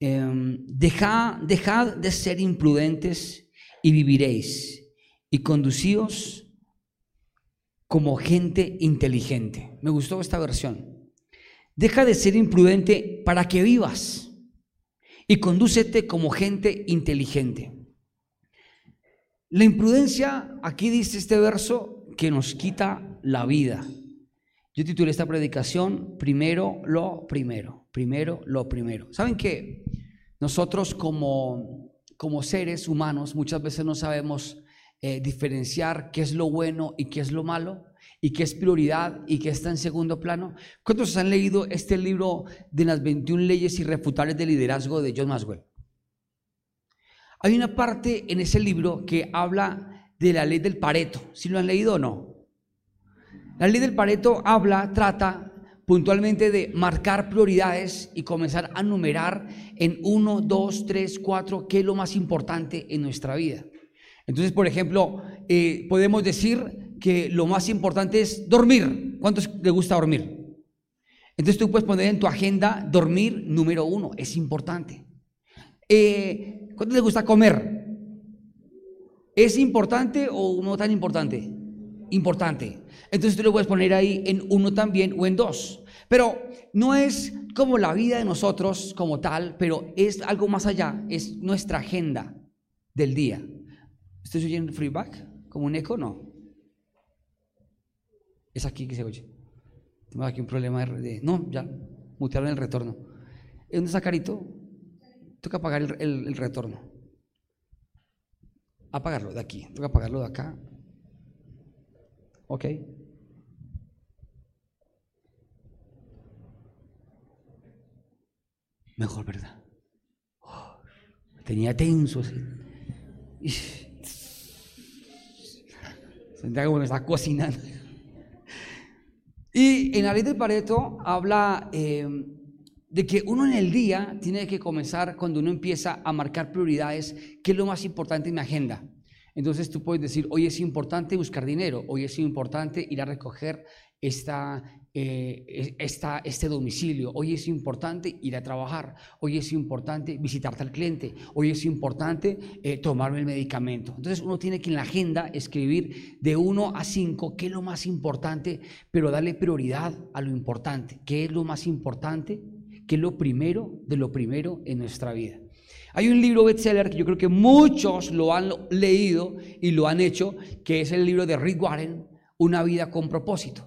em, dejad, dejad de ser imprudentes y viviréis, y conducíos como gente inteligente. Me gustó esta versión. Deja de ser imprudente para que vivas y condúcete como gente inteligente. La imprudencia, aquí dice este verso, que nos quita la vida. Yo titulé esta predicación, primero lo primero, primero lo primero. ¿Saben qué? Nosotros como, como seres humanos muchas veces no sabemos eh, diferenciar qué es lo bueno y qué es lo malo, y qué es prioridad y qué está en segundo plano. ¿Cuántos han leído este libro de las 21 leyes irrefutables de liderazgo de John Maxwell? Hay una parte en ese libro que habla de la ley del Pareto. ¿Si lo han leído o no? La ley del Pareto habla, trata puntualmente de marcar prioridades y comenzar a numerar en uno, dos, tres, cuatro, qué es lo más importante en nuestra vida. Entonces, por ejemplo, eh, podemos decir que lo más importante es dormir. ¿Cuántos les gusta dormir? Entonces tú puedes poner en tu agenda dormir número uno, es importante. Eh, ¿Cuántos les gusta comer? ¿Es importante o no tan importante? Importante. Entonces tú lo puedes poner ahí en uno también o en dos. Pero no es como la vida de nosotros como tal, pero es algo más allá, es nuestra agenda del día. ¿Estoy oyendo feedback? ¿Como un eco? No. Es aquí que se oye. Tengo aquí un problema de... No, ya, mutearon el retorno. ¿Dónde está Carito? Toca apagar el, retorno. Apagarlo de aquí. Toca apagarlo de acá. Ok. Mejor, ¿verdad? Oh, tenía tenso así. Santiago me está cocinando. Y en la ley de Pareto habla eh, de que uno en el día tiene que comenzar cuando uno empieza a marcar prioridades, qué es lo más importante en mi agenda. Entonces tú puedes decir, hoy es importante buscar dinero, hoy es importante ir a recoger esta, eh, este domicilio. Hoy es importante ir a trabajar. Hoy es importante visitarte al cliente. Hoy es importante eh, tomarme el medicamento. Entonces uno tiene que en la agenda escribir de 1 a 5 qué es lo más importante, pero darle prioridad a lo importante. ¿Qué es lo más importante? ¿Qué es lo primero de lo primero en nuestra vida? Hay un libro bestseller que yo creo que muchos lo han leído y lo han hecho, que es el libro de Rick Warren, Una vida con propósito.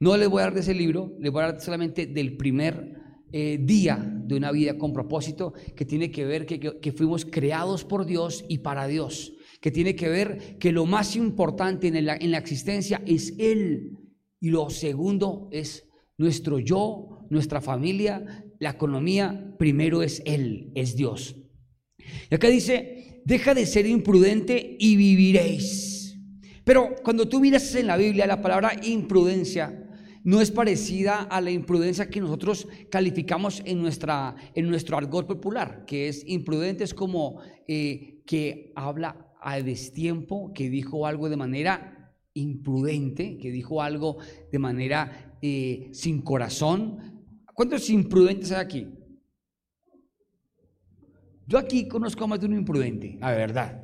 No les voy a dar de ese libro, les voy a dar solamente del primer eh, día de una vida con propósito, que tiene que ver que, que, fuimos creados por Dios y para Dios, que tiene que ver que lo más importante en la, en la existencia es Él y lo segundo es nuestro yo, nuestra familia, la economía, primero es Él, es Dios. Y acá dice, deja de ser imprudente y viviréis. Pero cuando tú miras en la Biblia la palabra imprudencia, no es parecida a la imprudencia que nosotros calificamos en, nuestra, en nuestro argot popular, que es imprudente, es como eh, que habla a destiempo, que dijo algo de manera imprudente, que dijo algo de manera eh, sin corazón. ¿Cuántos imprudentes hay aquí? Yo aquí conozco a más de un imprudente, la verdad.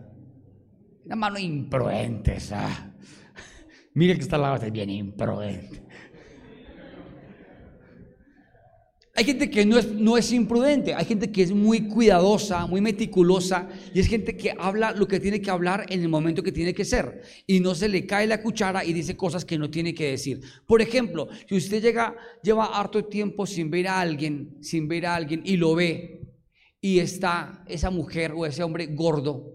Una mano imprudente, esa. Mire que está la base bien imprudente. Hay gente que no es, no es imprudente, hay gente que es muy cuidadosa, muy meticulosa, y es gente que habla lo que tiene que hablar en el momento que tiene que ser, y no se le cae la cuchara y dice cosas que no tiene que decir. Por ejemplo, si usted llega, lleva harto tiempo sin ver a alguien, sin ver a alguien, y lo ve, y está esa mujer o ese hombre gordo,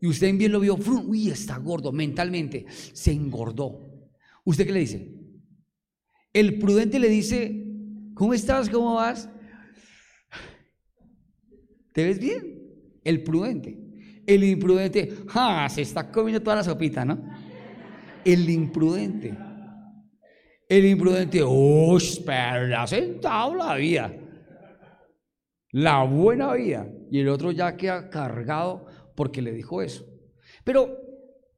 y usted bien lo vio, uy, está gordo mentalmente, se engordó. ¿Usted qué le dice? El prudente le dice, ¿Cómo estás? ¿Cómo vas? ¿Te ves bien? El prudente. El imprudente, ¡ja! Se está comiendo toda la sopita, ¿no? El imprudente. El imprudente, ¡oh! Pero le sentado la vida. La buena vida. Y el otro ya queda cargado porque le dijo eso. Pero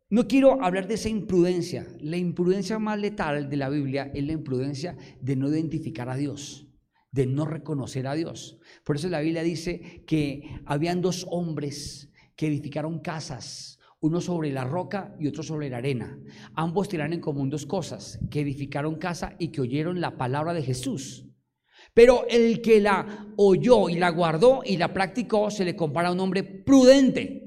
no quiero hablar de esa imprudencia. La imprudencia más letal de la Biblia es la imprudencia de no identificar a Dios, de no reconocer a Dios. Por eso la Biblia dice que habían dos hombres que edificaron casas, uno sobre la roca y otro sobre la arena. Ambos tiraron en común dos cosas, que edificaron casa y que oyeron la palabra de Jesús. Pero el que la oyó y la guardó y la practicó se le compara a un hombre prudente.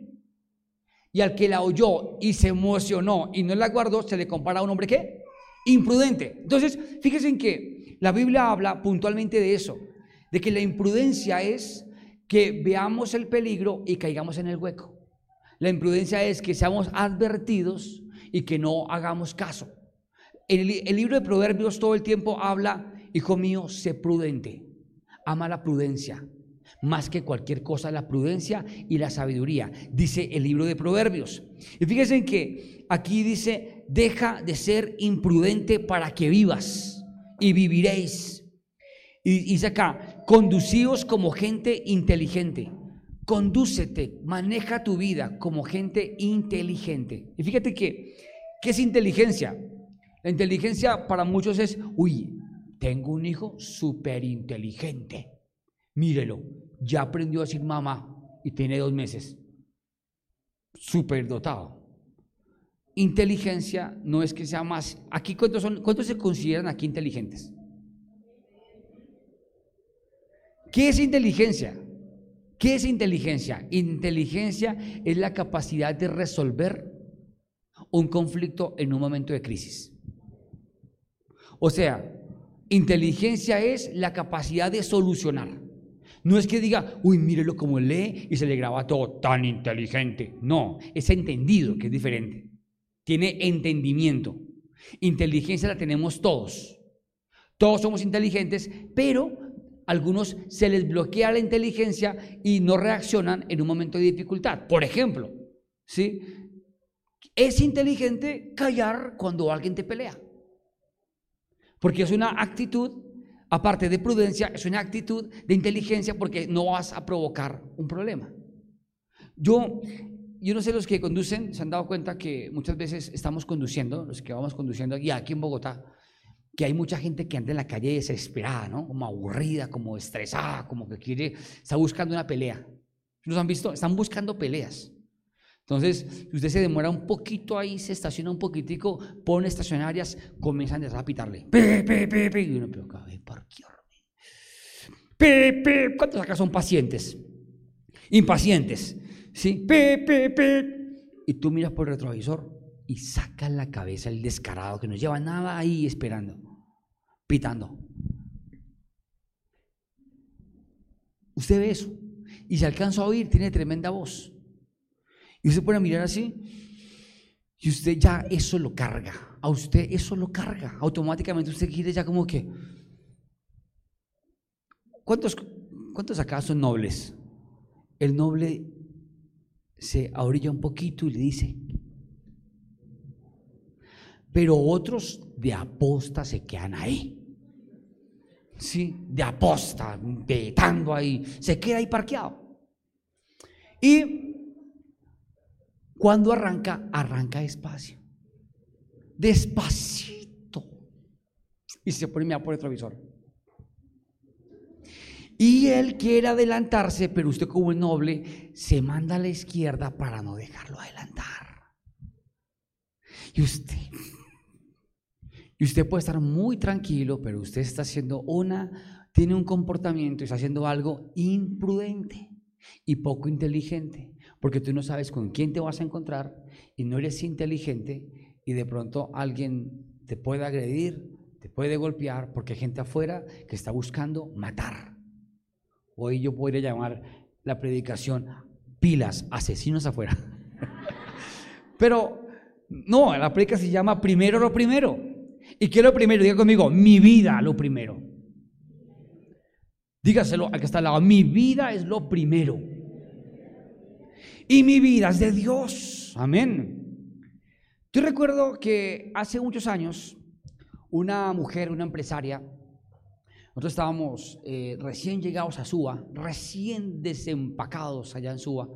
Y al que la oyó y se emocionó y no la guardó, se le compara a un hombre qué? Imprudente. Entonces, fíjense en que la Biblia habla puntualmente de eso, de que la imprudencia es que veamos el peligro y caigamos en el hueco. La imprudencia es que seamos advertidos y que no hagamos caso. El, el libro de Proverbios todo el tiempo habla, hijo mío, sé prudente, ama la prudencia, más que cualquier cosa la prudencia y la sabiduría, dice el libro de Proverbios. Y fíjense que aquí dice, deja de ser imprudente para que vivas y viviréis. Y dice acá, conducíos como gente inteligente. Condúcete, maneja tu vida como gente inteligente. Y fíjate que, ¿qué es inteligencia? La inteligencia para muchos es, uy, tengo un hijo súper inteligente. Mírelo, ya aprendió a decir mamá y tiene dos meses. Súper dotado. Inteligencia no es que sea más. Aquí, ¿cuántos, son, ¿cuántos se consideran aquí inteligentes? ¿Qué es inteligencia? ¿Qué es inteligencia? Inteligencia es la capacidad de resolver un conflicto en un momento de crisis. O sea, inteligencia es la capacidad de solucionar. No es que diga, uy, mírelo como lee y se le graba todo tan inteligente. No, es entendido, que es diferente. Tiene entendimiento. Inteligencia la tenemos todos. Todos somos inteligentes, pero algunos se les bloquea la inteligencia y no reaccionan en un momento de dificultad. Por ejemplo, ¿sí? Es inteligente callar cuando alguien te pelea. Porque es una actitud, aparte de prudencia, es una actitud de inteligencia porque no vas a provocar un problema. Yo, yo no sé los que conducen, se han dado cuenta que muchas veces estamos conduciendo, los que vamos conduciendo aquí, aquí en Bogotá, que hay mucha gente que anda en la calle desesperada, ¿no? Como aburrida, como estresada, como que quiere, está buscando una pelea. ¿Los han visto? Están buscando peleas. Entonces, si usted se demora un poquito ahí, se estaciona un poquitico, pone estacionarias, comienzan a pitarle. Pe, pe, pe. Y uno, pero cabe parquearme. Pe, pe. ¿Cuántos acá son pacientes? Impacientes. ¿Sí? Pe, pe, pe. Y tú miras por el retrovisor y saca la cabeza el descarado que no lleva nada ahí esperando pitando. Usted ve eso y se alcanza a oír, tiene tremenda voz. Y usted puede mirar así y usted ya eso lo carga. A usted eso lo carga. Automáticamente usted quiere ya como que... ¿Cuántos, cuántos acá son nobles? El noble se ahorilla un poquito y le dice, pero otros de aposta se quedan ahí. ¿sí? de aposta, petando ahí, se queda ahí parqueado. Y cuando arranca, arranca despacio, despacito, y se pone a por el retrovisor. Y él quiere adelantarse, pero usted como es noble, se manda a la izquierda para no dejarlo adelantar. Y usted y usted puede estar muy tranquilo, pero usted está haciendo una, tiene un comportamiento y está haciendo algo imprudente y poco inteligente, porque tú no sabes con quién te vas a encontrar y no eres inteligente y de pronto alguien te puede agredir, te puede golpear, porque hay gente afuera que está buscando matar. Hoy yo podría llamar la predicación pilas, asesinos afuera. Pero no, la predicación se llama primero lo primero. ¿Y qué es lo primero? Diga conmigo, mi vida lo primero. Dígaselo al que está al lado, mi vida es lo primero. Y mi vida es de Dios. Amén. Yo recuerdo que hace muchos años, una mujer, una empresaria, nosotros estábamos eh, recién llegados a Suba, recién desempacados allá en Suba.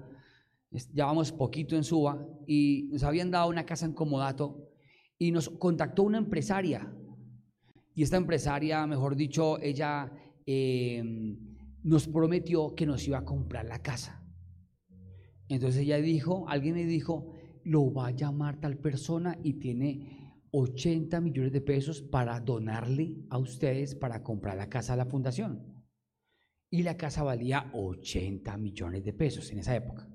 Llevamos poquito en Suba y nos habían dado una casa en Comodato y nos contactó una empresaria. Y esta empresaria, mejor dicho, ella em, nos prometió que nos iba a comprar la casa. Entonces ella dijo, alguien me dijo, lo va a llamar tal persona y tiene 80 millones de pesos para donarle a ustedes para comprar la casa a la fundación. Y la casa valía 80 millones de pesos en esa época.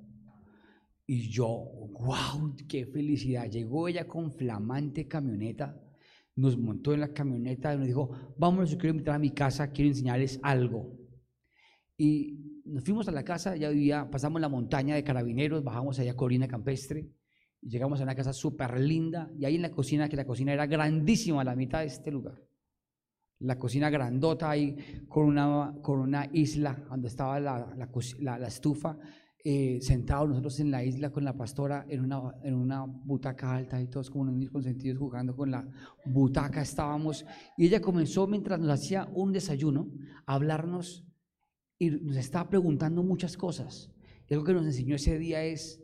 Y yo, wow, qué felicidad. Llegó ella con flamante camioneta, nos montó en la camioneta y nos dijo, vamos, yo quiero invitar a mi casa, quiero enseñarles algo. Y nos fuimos a la casa, ya vivía, pasamos la montaña de carabineros, bajamos allá a Corina Campestre, llegamos a una casa súper linda, y ahí en la cocina, que la cocina era grandísima, a la mitad de este lugar. La cocina grandota ahí con una, con una isla donde estaba la, la, la estufa, eh, sentados nosotros en la isla con la pastora en una, en una butaca alta y todos como niños consentidos jugando con la butaca estábamos. Y ella comenzó mientras nos hacía un desayuno a hablarnos y nos estaba preguntando muchas cosas. Y algo que nos enseñó ese día es,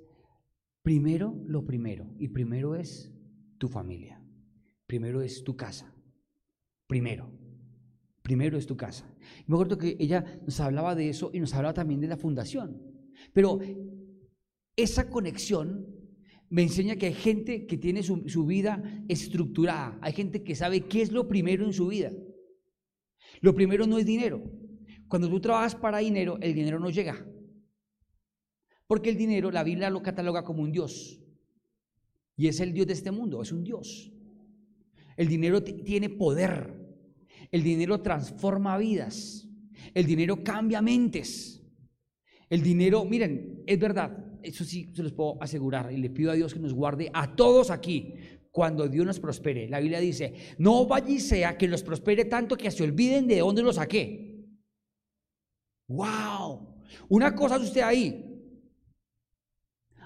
primero lo primero, y primero es tu familia, primero es tu casa, primero, primero es tu casa. Me acuerdo que ella nos hablaba de eso y nos hablaba también de la fundación. Pero esa conexión me enseña que hay gente que tiene su, vida estructurada, hay gente que sabe qué es lo primero en su vida. Lo primero no es dinero. Cuando tú trabajas para dinero, el dinero no llega. Porque el dinero, la Biblia lo cataloga como un Dios. Y es el Dios de este mundo, es un Dios. El dinero tiene poder. El dinero transforma vidas. El dinero cambia mentes. El dinero, miren, es verdad, eso sí se los puedo asegurar y le pido a Dios que nos guarde a todos aquí cuando Dios nos prospere. La Biblia dice, no vaya y sea que los prospere tanto que se olviden de dónde lo saqué. ¡Wow! Una cosa es usted ahí.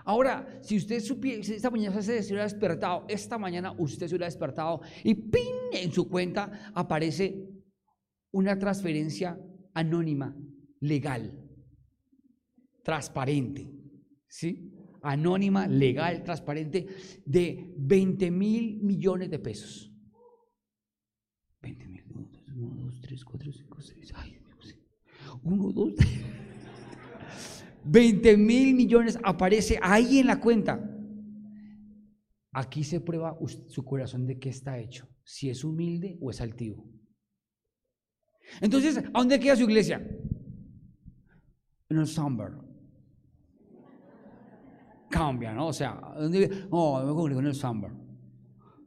Ahora, si usted supiera, si esta mañana se hubiera despertado, esta mañana usted se hubiera despertado y ¡pin! en su cuenta aparece una transferencia anónima, legal transparente, ¿sí? Anónima, legal, transparente, de 20 mil millones de pesos. 20 mil, 1, 2, 3, 4, 5, 6, ay, 1, 2, 20 mil millones aparece ahí en la cuenta. Aquí se prueba su corazón de qué está hecho, si es humilde o es altivo. Entonces, ¿a dónde queda su iglesia? En el Somber cambia, ¿no? O sea, no, yo me congrego en el Samba.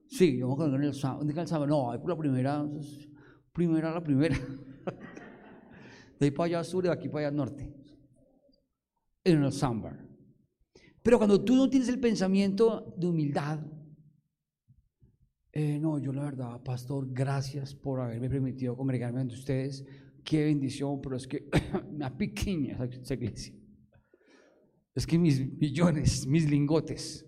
Sí, yo me congrego en el Samba. ¿Dónde queda el Samba? No, hay por la primera, primera, la primera. De ahí para allá sur y de aquí para allá norte. En el Samba. Pero cuando tú no tienes el pensamiento de humildad, eh, no, yo la verdad, pastor, gracias por haberme permitido congregarme ante ustedes. Qué bendición, pero es que me pequeña esa iglesia es que mis millones, mis lingotes.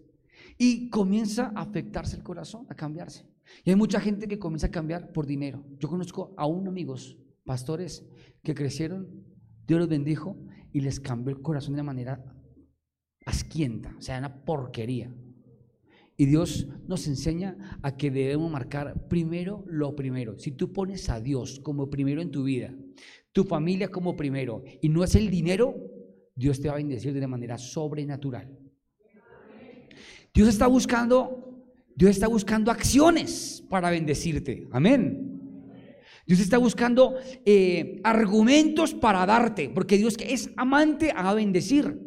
Y comienza a afectarse el corazón, a cambiarse. Y hay mucha gente que comienza a cambiar por dinero. Yo conozco a un amigos, pastores, que crecieron, Dios los bendijo y les cambió el corazón de manera asquienta, o sea, una porquería. Y Dios nos enseña a que debemos marcar primero lo primero. Si tú pones a Dios como primero en tu vida, tu familia como primero, y no es el dinero, Dios te va a bendecir de una manera sobrenatural. Dios está buscando, Dios está buscando acciones para bendecirte. Amén. Dios está buscando eh, argumentos para darte, porque Dios que es amante a bendecir.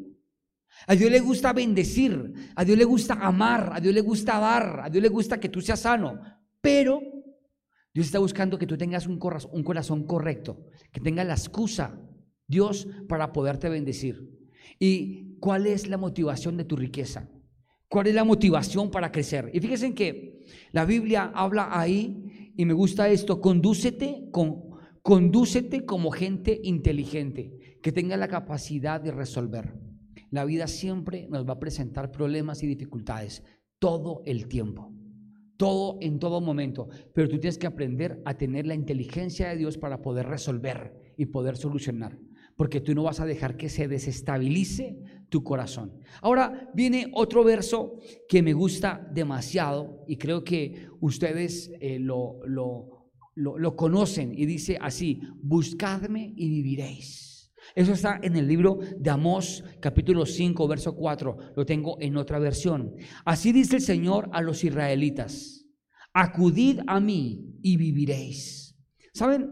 A Dios le gusta bendecir, a Dios le gusta amar, a Dios le gusta dar, a Dios le gusta que tú seas sano, pero Dios está buscando que tú tengas un corazón, un corazón correcto, que tengas la excusa Dios para poderte bendecir. ¿Y cuál es la motivación de tu riqueza? ¿Cuál es la motivación para crecer? Y fíjense que la Biblia habla ahí, y me gusta esto, condúcete, con, condúcete como gente inteligente, que tenga la capacidad de resolver. La vida siempre nos va a presentar problemas y dificultades, todo el tiempo, todo en todo momento, pero tú tienes que aprender a tener la inteligencia de Dios para poder resolver y poder solucionar porque tú no vas a dejar que se desestabilice tu corazón. Ahora viene otro verso que me gusta demasiado y creo que ustedes eh, lo, lo, lo conocen y dice así, buscadme y viviréis. Eso está en el libro de Amós, capítulo 5, verso 4. Lo tengo en otra versión. Así dice el Señor a los israelitas, acudid a mí y viviréis. ¿Saben?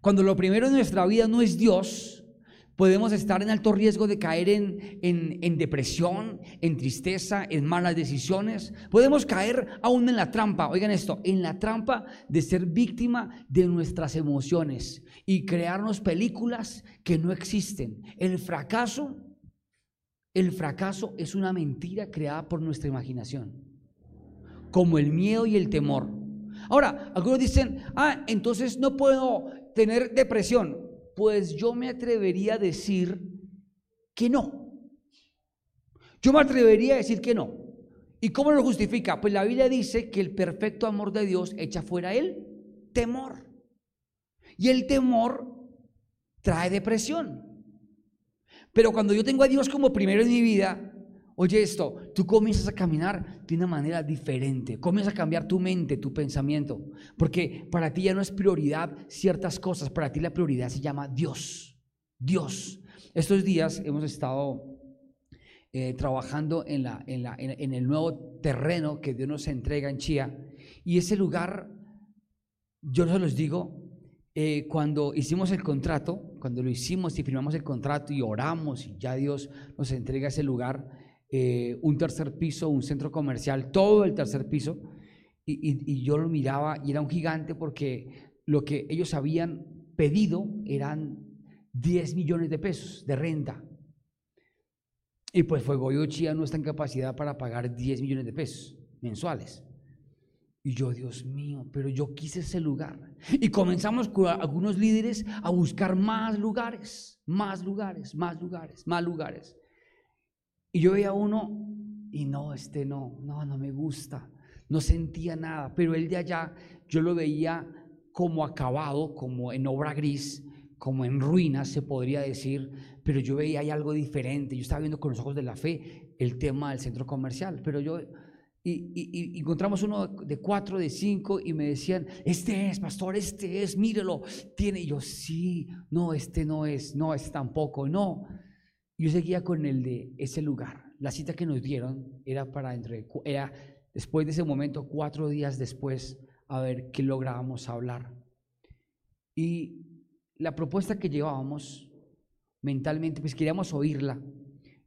Cuando lo primero en nuestra vida no es Dios, Podemos estar en alto riesgo de caer en, en, depresión, en tristeza, en malas decisiones. Podemos caer aún en la trampa, oigan esto, en la trampa de ser víctima de nuestras emociones y crearnos películas que no existen. El fracaso, el fracaso es una mentira creada por nuestra imaginación, como el miedo y el temor. Ahora, algunos dicen, ah, entonces no puedo tener depresión. Pues yo me atrevería a decir que no. Yo me atrevería a decir que no. ¿Y cómo lo justifica? Pues la Biblia dice que el perfecto amor de Dios echa fuera el temor. Y el temor trae depresión. Pero cuando yo tengo a Dios como primero en mi vida, Oye esto, tú comienzas a caminar de una manera diferente, comienzas a cambiar tu mente, tu pensamiento, porque para ti ya no es prioridad ciertas cosas, para ti la prioridad se llama Dios, Dios. Estos días hemos estado eh, trabajando en, la, en, la, en, el nuevo terreno que Dios nos entrega en Chía, y ese lugar, yo se los digo, eh, cuando hicimos el contrato, cuando lo hicimos y firmamos el contrato y oramos y ya Dios nos entrega ese lugar, eh, un tercer piso, un centro comercial, todo el tercer piso, y, yo lo miraba y era un gigante porque lo que ellos habían pedido eran 10 millones de pesos de renta. Y pues Fuego Chía no está en capacidad para pagar 10 millones de pesos mensuales. Y yo, Dios mío, pero yo quise ese lugar. Y comenzamos con algunos líderes a buscar más lugares, más lugares, más lugares, más lugares. Y yo veía uno y no, este no, no, no me gusta. No sentía nada, pero el de allá yo lo veía como acabado, como en obra gris, como en ruinas se podría decir, pero yo veía ahí algo diferente. Yo estaba viendo con los ojos de la fe el tema del centro comercial, pero yo y, encontramos uno de cuatro, de cinco, y me decían, este es, pastor, este es, mírelo, tiene. Y yo, sí, no, este no es, no, este tampoco, no. Yo seguía con el de ese lugar. La cita que nos dieron era para entre, era después de ese momento, cuatro días después, a ver qué lográbamos hablar. Y la propuesta que llevábamos mentalmente, pues queríamos oírla.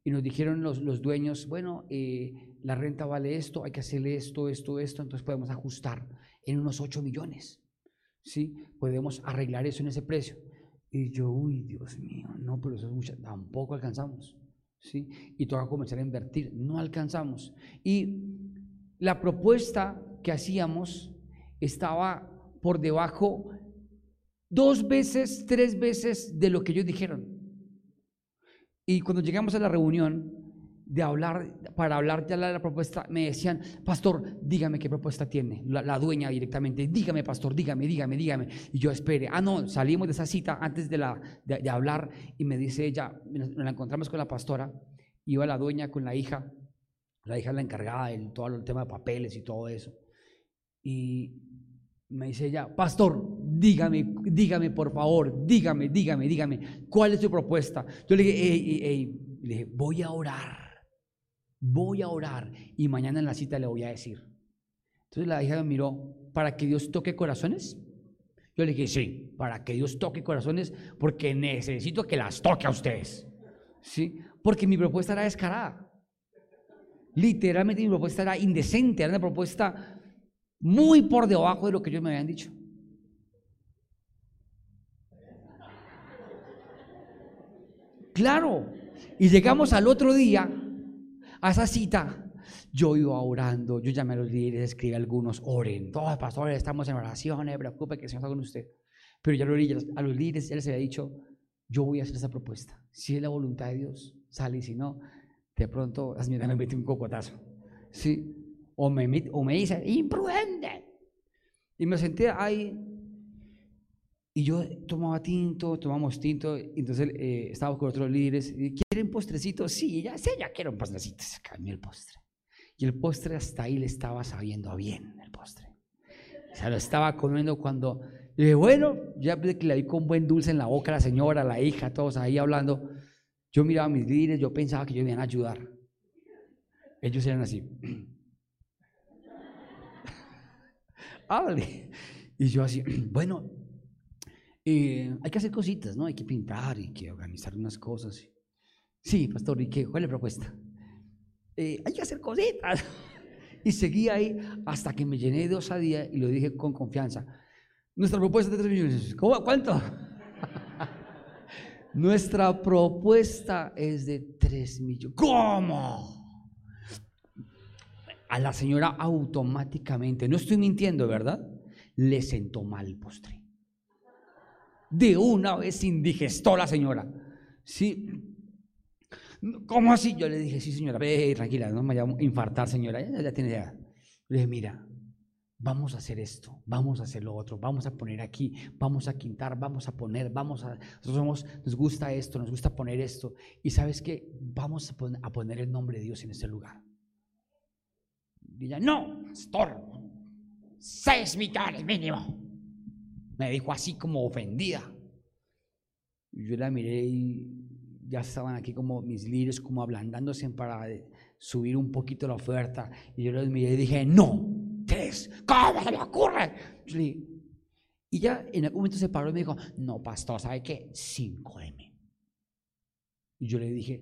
Y nos dijeron los, los dueños, bueno, eh, la renta vale esto, hay que hacerle esto, esto, esto, entonces podemos ajustar en unos 8 millones. ¿Sí? Podemos arreglar eso en ese precio. Y yo, uy, Dios mío, no, pero eso es mucho, tampoco alcanzamos. ¿sí? Y toca comenzar a invertir, no alcanzamos. Y la propuesta que hacíamos estaba por debajo dos veces, tres veces de lo que ellos dijeron. Y cuando llegamos a la reunión, de hablar, para hablar de la, propuesta, me decían, pastor, dígame qué propuesta tiene, la, dueña directamente, dígame, pastor, dígame, dígame, dígame. Y yo espere, ah, no, salimos de esa cita antes de, la, de, hablar y me dice ella, nos, la encontramos con la pastora, iba la dueña con la hija, la hija la encargada de todo el tema de papeles y todo eso. Y me dice ella, pastor, dígame, dígame por favor, dígame, dígame, dígame, ¿cuál es su propuesta? Yo le dije, le dije, voy a orar voy a orar y mañana en la cita le voy a decir. Entonces la hija me miró, ¿para que Dios toque corazones? Yo le dije, sí, para que Dios toque corazones, porque necesito que las toque a ustedes. ¿Sí? Porque mi propuesta era descarada. Literalmente mi propuesta era indecente, era una propuesta muy por debajo de lo que ellos me habían dicho. Claro, y llegamos al otro día a esa cita, yo iba orando, yo llamé a los líderes, escribí a algunos, oren, todos pastores, estamos en oración, no preocupe que el Señor está con usted. Pero ya a los líderes ya les había dicho, yo voy a hacer esa propuesta. Si es la voluntad de Dios, sale y si no, de pronto la señora me mete un cocotazo. ¿Sí? O me, o me dice, imprudente. Y me senté ahí y yo tomaba tinto, tomamos tinto, y entonces eh, estábamos con otros líderes. ¿Quieren postrecito? Sí, ya sé, ya quiero un postrecito. Se cambió el postre. Y el postre hasta ahí le estaba sabiendo bien el postre. Se lo estaba comiendo cuando y dije, bueno, ya que le vi con buen dulce en la boca a la señora, la hija, todos ahí hablando. Yo miraba mis líderes, yo pensaba que ellos iban a ayudar. Ellos eran así. Háblale. Y yo así, bueno, eh, hay que hacer cositas, ¿no? Hay que pintar y que organizar unas cosas. Sí, pastor, ¿y qué? ¿Cuál es la propuesta? Eh, hay que hacer cositas. y seguí ahí hasta que me llené de osadía y lo dije con confianza. Nuestra propuesta es de 3 millones. ¿Cómo? ¿Cuánto? Nuestra propuesta es de 3 millones. ¿Cómo? A la señora automáticamente, no estoy mintiendo, ¿verdad? Le sentó mal el postre. De una vez indigestó la señora. Sí. ¿Cómo así? Yo le dije, sí, señora, ve, tranquila, no me vaya a infartar, señora. Ya, tiene ya. Le dije, mira, vamos a hacer esto, vamos a hacer lo otro, vamos a poner aquí, vamos a quintar, vamos a poner, vamos a, nos gusta esto, nos gusta poner esto, y sabes que vamos a poner, el nombre de Dios en este lugar. Y ella, no, pastor, seis millones mínimo. Me dijo así como ofendida. Yo la miré y ya estaban aquí como mis líderes, como ablandándose para subir un poquito la oferta. Y yo los miré y dije, no, tres, ¿cómo se me ocurre? Y ya en algún momento se paró y me dijo, no, pastor, ¿sabe qué? 5M. Y yo le dije,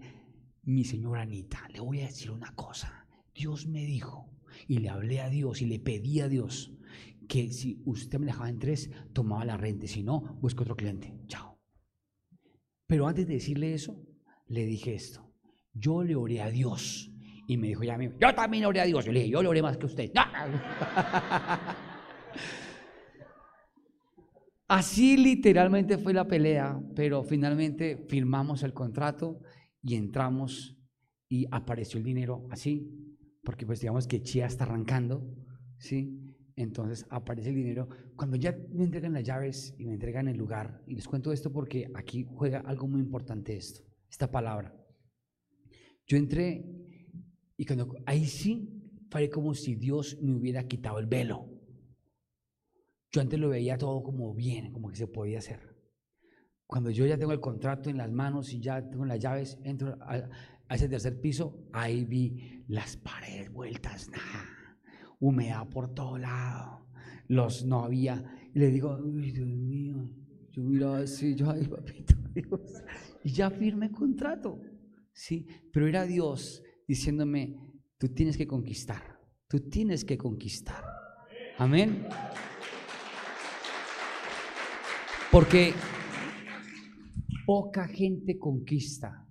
mi señora Anita, le voy a decir una cosa. Dios me dijo, y le hablé a Dios y le pedí a Dios que si usted me dejaba en tres, tomaba la renta, si no, busco otro cliente. Chao. Pero antes de decirle eso, le dije esto. Yo le oré a Dios y me dijo ya yo también oré a Dios. Yo le dije, yo le oré más que usted. Así literalmente fue la pelea, pero finalmente firmamos el contrato y entramos y apareció el dinero así, porque pues digamos que Chía está arrancando, ¿sí? Entonces aparece el dinero. Cuando ya me entregan las llaves y me entregan el lugar, y les cuento esto porque aquí juega algo muy importante esto, esta palabra. Yo entré y cuando ahí sí fue como si Dios me hubiera quitado el velo. Yo antes lo veía todo como bien, como que se podía hacer. Cuando yo ya tengo el contrato en las manos y ya tengo las llaves, entro a, ese tercer piso, ahí vi las paredes vueltas, nada, humedad por todo lado, los no había. Y le digo, uy, Dios mío, yo miraba así, yo, ay, papito Dios, y ya firmé contrato, sí, pero era Dios diciéndome, tú tienes que conquistar, tú tienes que conquistar. Amén. Porque poca gente conquista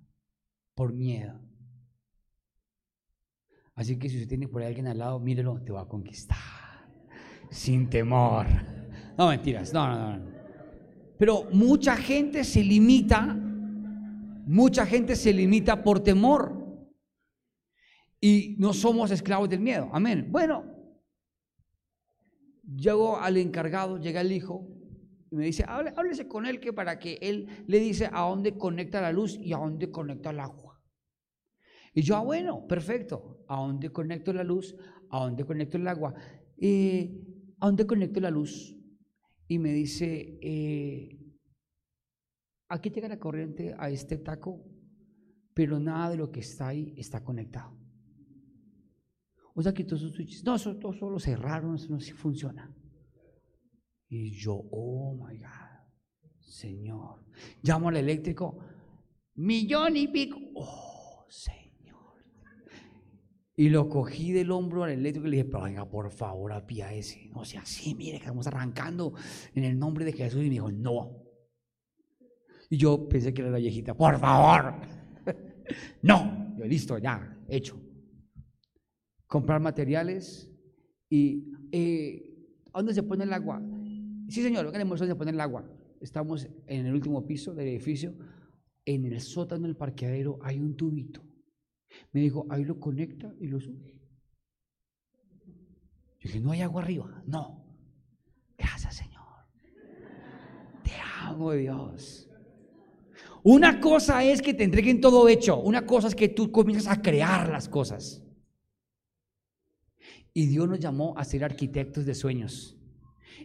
por miedo. Así que si usted tiene por ahí alguien al lado, mírelo, te va a conquistar. Sin temor. No, mentiras, no, no, no. Pero mucha gente se limita, mucha gente se limita por temor y no somos esclavos del miedo. Amén. Bueno, llegó al encargado, llega el hijo y me dice, háblese con él que para que él le dice a dónde conecta la luz y a dónde conecta el agua. Y yo, ah, bueno, perfecto. ¿A dónde conecto la luz? ¿A dónde conecto el agua? Eh, ¿A dónde conecto la luz? Y me dice, eh, aquí llega la corriente a este taco, pero nada de lo que está ahí está conectado. O sea que todos esos switches, no, eso, todo solo cerraron, eso no sí funciona. Y yo, oh my God, Señor. Llamo al eléctrico, millón y pico. Oh, Señor. Y lo cogí del hombro al eléctrico y le dije, pero venga, por favor, apía ese. No sea así, mire, que estamos arrancando en el nombre de Jesús. Y me dijo, no. Y yo pensé que era la viejita, por favor. no. Yo, listo, ya, hecho comprar materiales y eh, ¿a dónde se pone el agua? Sí, señor, venga, dónde se pone el agua. Estamos en el último piso del edificio, en el sótano del parqueadero hay un tubito. Me dijo, ahí lo conecta y lo sube. Yo dije, no hay agua arriba. No. Gracias, Señor. Te amo, Dios. Una cosa es que te entreguen todo hecho. Una cosa es que tú comienzas a crear las cosas. Y Dios nos llamó a ser arquitectos de sueños.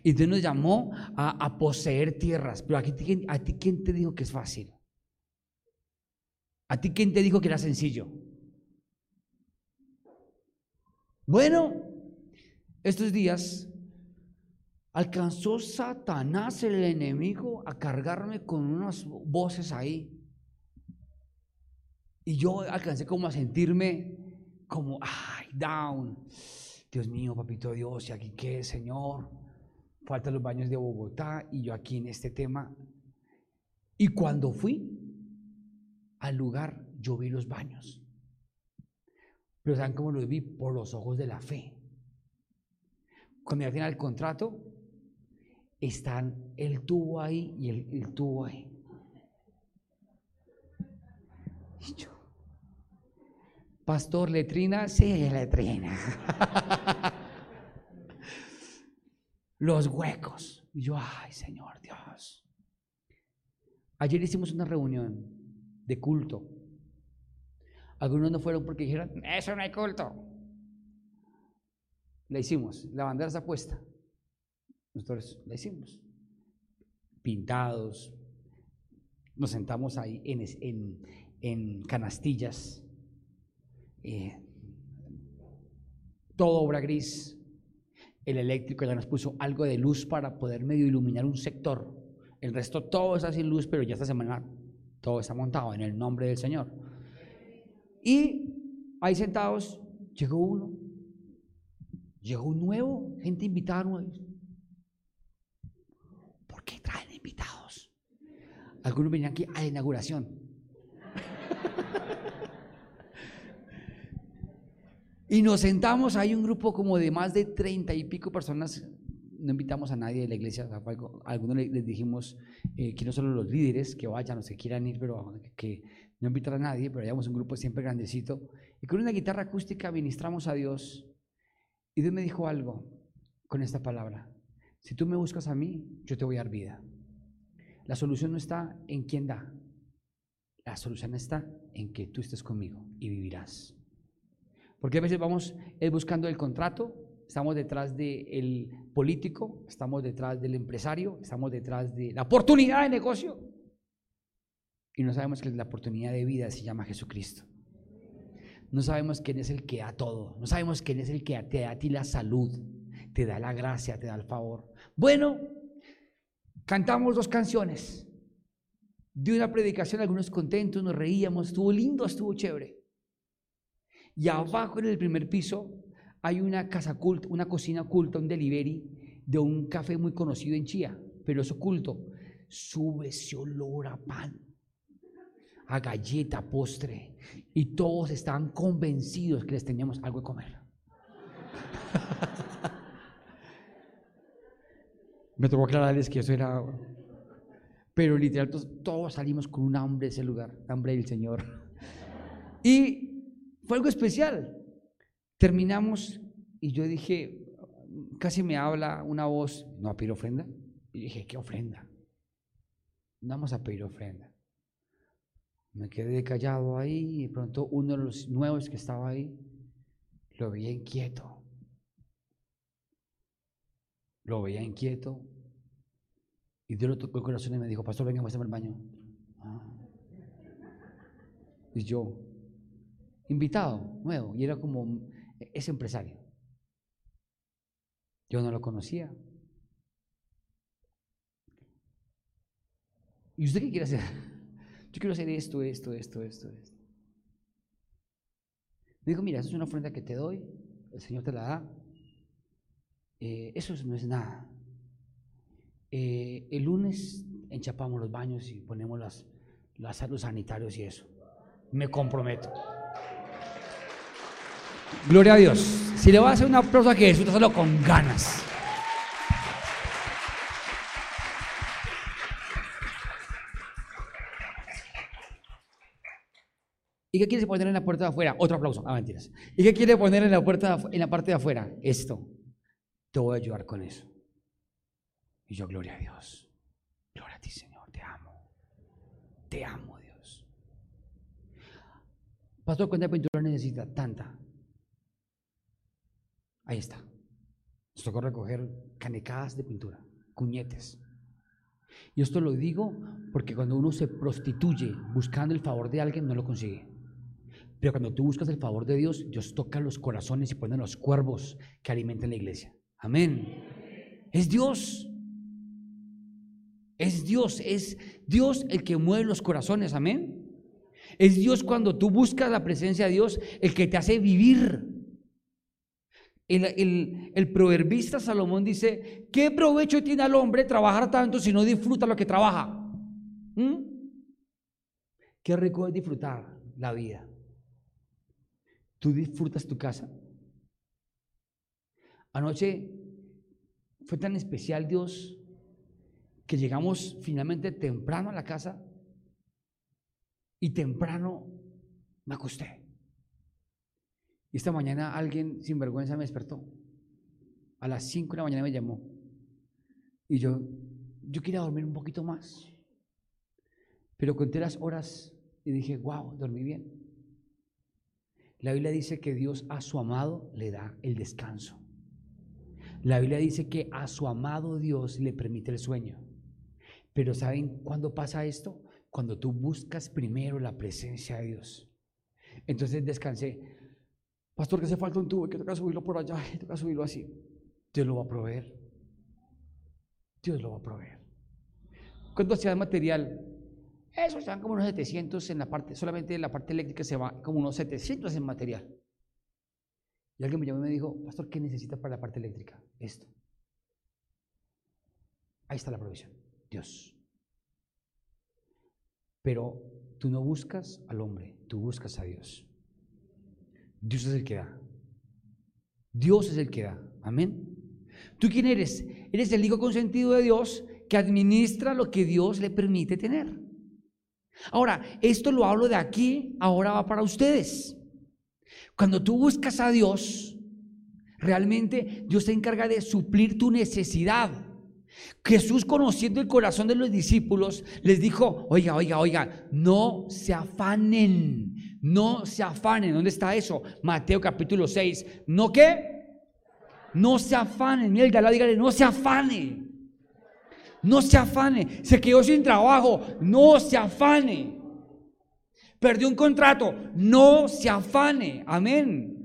Y Dios nos llamó a, poseer tierras. Pero aquí, ¿a ti quién te dijo que es fácil? ¿A ti quién te dijo que era sencillo? Bueno, estos días alcanzó Satanás, el enemigo, a cargarme con unas voces ahí. Y yo alcancé como a sentirme como, ay, down. Dios mío, papito Dios, ¿y aquí qué, Señor? Faltan los baños de Bogotá y yo aquí en este tema. Y cuando fui al lugar, yo vi los baños. Pero ¿saben cómo los vi? Por los ojos de la fe. Cuando me hacían el contrato, están el tubo ahí y el, tubo ahí. Pastor, letrina, sí, letrina. Los huecos. Y yo, ay, Señor Dios. Ayer hicimos una reunión de culto. Algunos no fueron porque dijeron, eso no hay culto. La hicimos, la bandera está puesta. Nosotros la hicimos. Pintados. Nos sentamos ahí en, en canastillas eh, todo obra gris. El eléctrico ya nos puso algo de luz para poder medio iluminar un sector. El resto todo está sin luz, pero ya esta semana todo está montado en el nombre del Señor. Y ahí sentados llegó uno, llegó un nuevo, gente invitada nueva. ¿Por qué traen invitados? Algunos venían aquí a la inauguración. Y nos sentamos, hay un grupo como de más de treinta y pico personas, no invitamos a nadie de la iglesia, algunos les dijimos eh, que no solo los líderes, que vayan o se quieran ir, pero que no invitar a nadie, pero hayamos un grupo siempre grandecito. Y con una guitarra acústica ministramos a Dios. Y Dios me dijo algo con esta palabra. Si tú me buscas a mí, yo te voy a dar vida. La solución no está en quién da. La solución está en que tú estés conmigo y vivirás. Porque a veces vamos buscando el contrato, estamos detrás del político, estamos detrás del empresario, estamos detrás de la oportunidad de negocio. Y no sabemos que la oportunidad de vida se llama Jesucristo. No sabemos quién es el que da todo. No sabemos quién es el que te da a ti la salud, te da la gracia, te da el favor. Bueno, cantamos dos canciones. De una predicación, algunos contentos, nos reíamos, estuvo lindo, estuvo chévere. Y abajo en el primer piso hay una casa culta, una cocina oculta, un delivery de un café muy conocido en Chía, pero es oculto. Sube ese olor a pan, a galleta, postre, y todos estaban convencidos que les teníamos algo de comer. Me tocó aclararles que eso era. Pero literal, todos salimos con un hambre de ese lugar, hambre del Señor. Y fue algo especial. Terminamos y yo dije, casi me habla una voz, ¿no a pedir ofrenda? Y dije, ¿qué ofrenda? No vamos a pedir ofrenda. Me quedé callado ahí y pronto uno de los nuevos que estaba ahí lo veía inquieto. Lo veía inquieto. Y Dios lo tocó el corazón y me dijo, pastor, venga, muéstrame el baño. Ah. Y yo, invitado nuevo y era como ese empresario. Yo no lo conocía. ¿Y usted qué quiere hacer? Yo quiero hacer esto, esto, esto, esto. Me dijo, mira, eso es una ofrenda que te doy, el Señor te la da. Eh, eso no es nada. Eh, el lunes enchapamos los baños y ponemos las, los sanitarios y eso. Me comprometo. Gloria a Dios. Si le va a hacer un aplauso a Jesús, hazlo con ganas. ¿Y qué quiere poner en la puerta de afuera? Otro aplauso. Ah, mentiras. ¿Y qué quiere poner en la puerta en la parte de afuera? Esto. Te voy a ayudar con eso. Y yo, gloria a Dios. Gloria a ti, Señor. Te amo. Te amo, Dios. Pastor, ¿cuánta pintura necesita? Tanta. Ahí está. Nos tocó recoger canecadas de pintura, cuñetes. Y esto lo digo porque cuando uno se prostituye buscando el favor de alguien, no lo consigue. Pero cuando tú buscas el favor de Dios, Dios toca los corazones y pone los cuervos que alimentan la iglesia. Amén. Es Dios. Es Dios, es Dios el que mueve los corazones, amén. Es Dios cuando tú buscas la presencia de Dios el que te hace vivir. El, proverbista Salomón dice, ¿qué provecho tiene al hombre trabajar tanto si no disfruta lo que trabaja? ¿Mm? Qué rico es disfrutar la vida. ¿Tú disfrutas tu casa? Anoche fue tan especial Dios que llegamos finalmente temprano a la casa y temprano me acosté. Y esta mañana alguien sin vergüenza me despertó. A las 5 de la mañana me llamó. Y yo, yo quería dormir un poquito más. Pero conté las horas y dije, wow, dormí bien. La Biblia dice que Dios a su amado le da el descanso. La Biblia dice que a su amado Dios le permite el sueño. Pero ¿saben cuándo pasa esto? Cuando tú buscas primero la presencia de Dios. Entonces descansé. Pastor, que hace falta un tubo, que toca subirlo por allá, que toca subirlo así. Dios lo va a proveer. Dios lo va a proveer. ¿Cuánto hacía material? Eso se van como unos 700 en la parte, solamente en la parte eléctrica se va como unos 700 en material. Y alguien me llamó y me dijo, Pastor, ¿qué necesita para la parte eléctrica? Esto. Ahí está la provisión. Dios. Pero tú no buscas al hombre, tú buscas a Dios. Dios es el que da. Dios es el que da. Amén. ¿Tú quién eres? Eres el hijo consentido de Dios que administra lo que Dios le permite tener. Ahora, esto lo hablo de aquí, ahora va para ustedes. Cuando tú buscas a Dios, realmente Dios se encarga de suplir tu necesidad. Jesús, conociendo el corazón de los discípulos, les dijo, oiga, oiga, oiga, no se afanen, no se afanen. ¿Dónde está eso? Mateo capítulo 6. ¿No qué? No se afanen. Mira el dígale, no se afane. No se afane. Se quedó sin trabajo. No se afane. Perdió un contrato. No se afane. Amén.